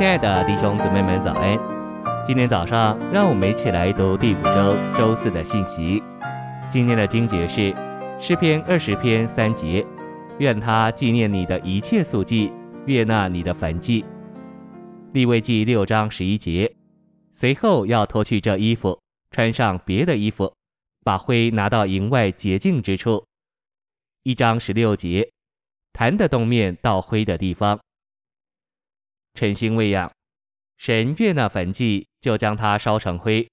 亲爱的弟兄姊妹们，早安！今天早上，让我们一起来读第五周周四的信息。今天的经节是诗篇二十篇三节：愿他纪念你的一切素祭，悦纳你的燔祭。利未记六章十一节：随后要脱去这衣服，穿上别的衣服，把灰拿到营外洁净之处。一章十六节：坛的东面到灰的地方。诚心喂养，神悦纳燔祭，就将它烧成灰。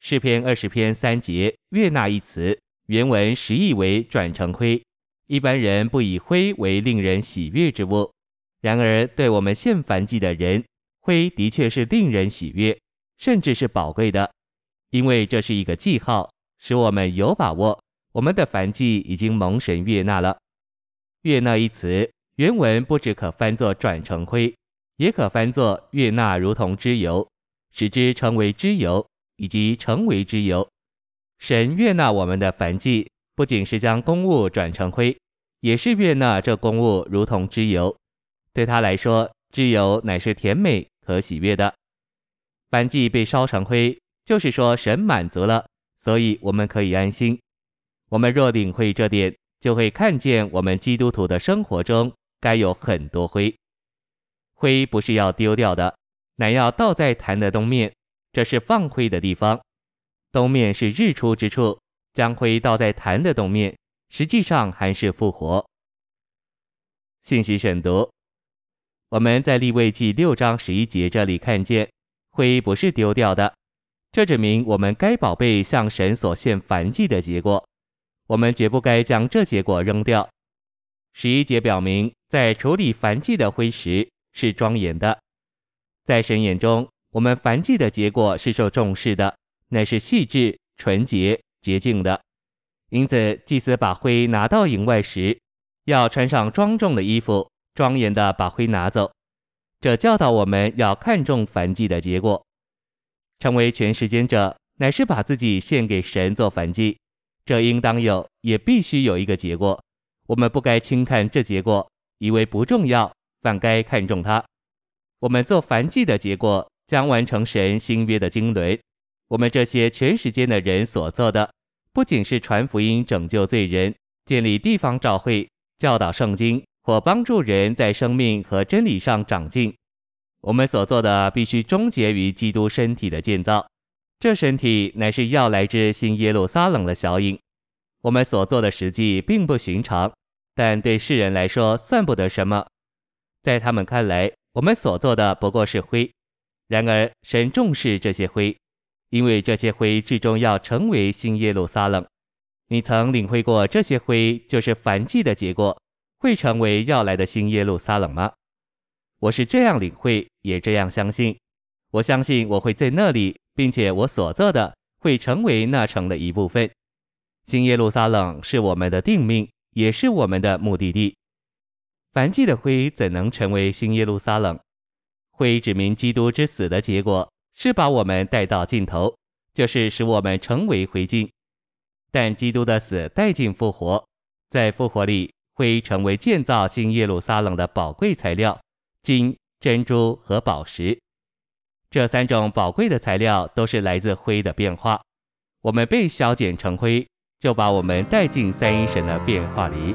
诗篇二十篇三节“悦纳”一词，原文实意为转成灰。一般人不以灰为令人喜悦之物，然而对我们献燔祭的人，灰的确是令人喜悦，甚至是宝贵的，因为这是一个记号，使我们有把握，我们的燔祭已经蒙神悦纳了。悦纳一词，原文不只可翻作转成灰。也可翻作悦纳，如同脂油，使之成为脂油，以及成为脂油。神悦纳我们的燔祭，不仅是将公物转成灰，也是悦纳这公物如同脂油。对他来说，脂油乃是甜美可喜悦的。燔祭被烧成灰，就是说神满足了，所以我们可以安心。我们若领会这点，就会看见我们基督徒的生活中该有很多灰。灰不是要丢掉的，乃要倒在坛的东面，这是放灰的地方。东面是日出之处，将灰倒在坛的东面，实际上还是复活。信息选读：我们在立位记六章十一节这里看见，灰不是丢掉的，这指明我们该宝贝向神所献燔祭的结果，我们绝不该将这结果扔掉。十一节表明，在处理燔祭的灰时，是庄严的，在神眼中，我们燔祭的结果是受重视的，乃是细致、纯洁、洁净的。因此，祭司把灰拿到营外时，要穿上庄重的衣服，庄严地把灰拿走。这教导我们要看重燔祭的结果。成为全时间者，乃是把自己献给神做燔祭，这应当有，也必须有一个结果。我们不该轻看这结果，以为不重要。反该看重它。我们做凡祭的结果，将完成神新约的经纶。我们这些全时间的人所做的，不仅是传福音、拯救罪人、建立地方教会、教导圣经或帮助人在生命和真理上长进。我们所做的，必须终结于基督身体的建造。这身体乃是要来之新耶路撒冷的小影。我们所做的实际并不寻常，但对世人来说，算不得什么。在他们看来，我们所做的不过是灰。然而，神重视这些灰，因为这些灰最终要成为新耶路撒冷。你曾领会过这些灰就是燔祭的结果，会成为要来的新耶路撒冷吗？我是这样领会，也这样相信。我相信我会在那里，并且我所做的会成为那城的一部分。新耶路撒冷是我们的定命，也是我们的目的地。凡祭的灰怎能成为新耶路撒冷？灰指明基督之死的结果是把我们带到尽头，就是使我们成为灰烬。但基督的死带进复活，在复活里，灰成为建造新耶路撒冷的宝贵材料，金、珍珠和宝石。这三种宝贵的材料都是来自灰的变化。我们被削减成灰，就把我们带进三一神的变化里。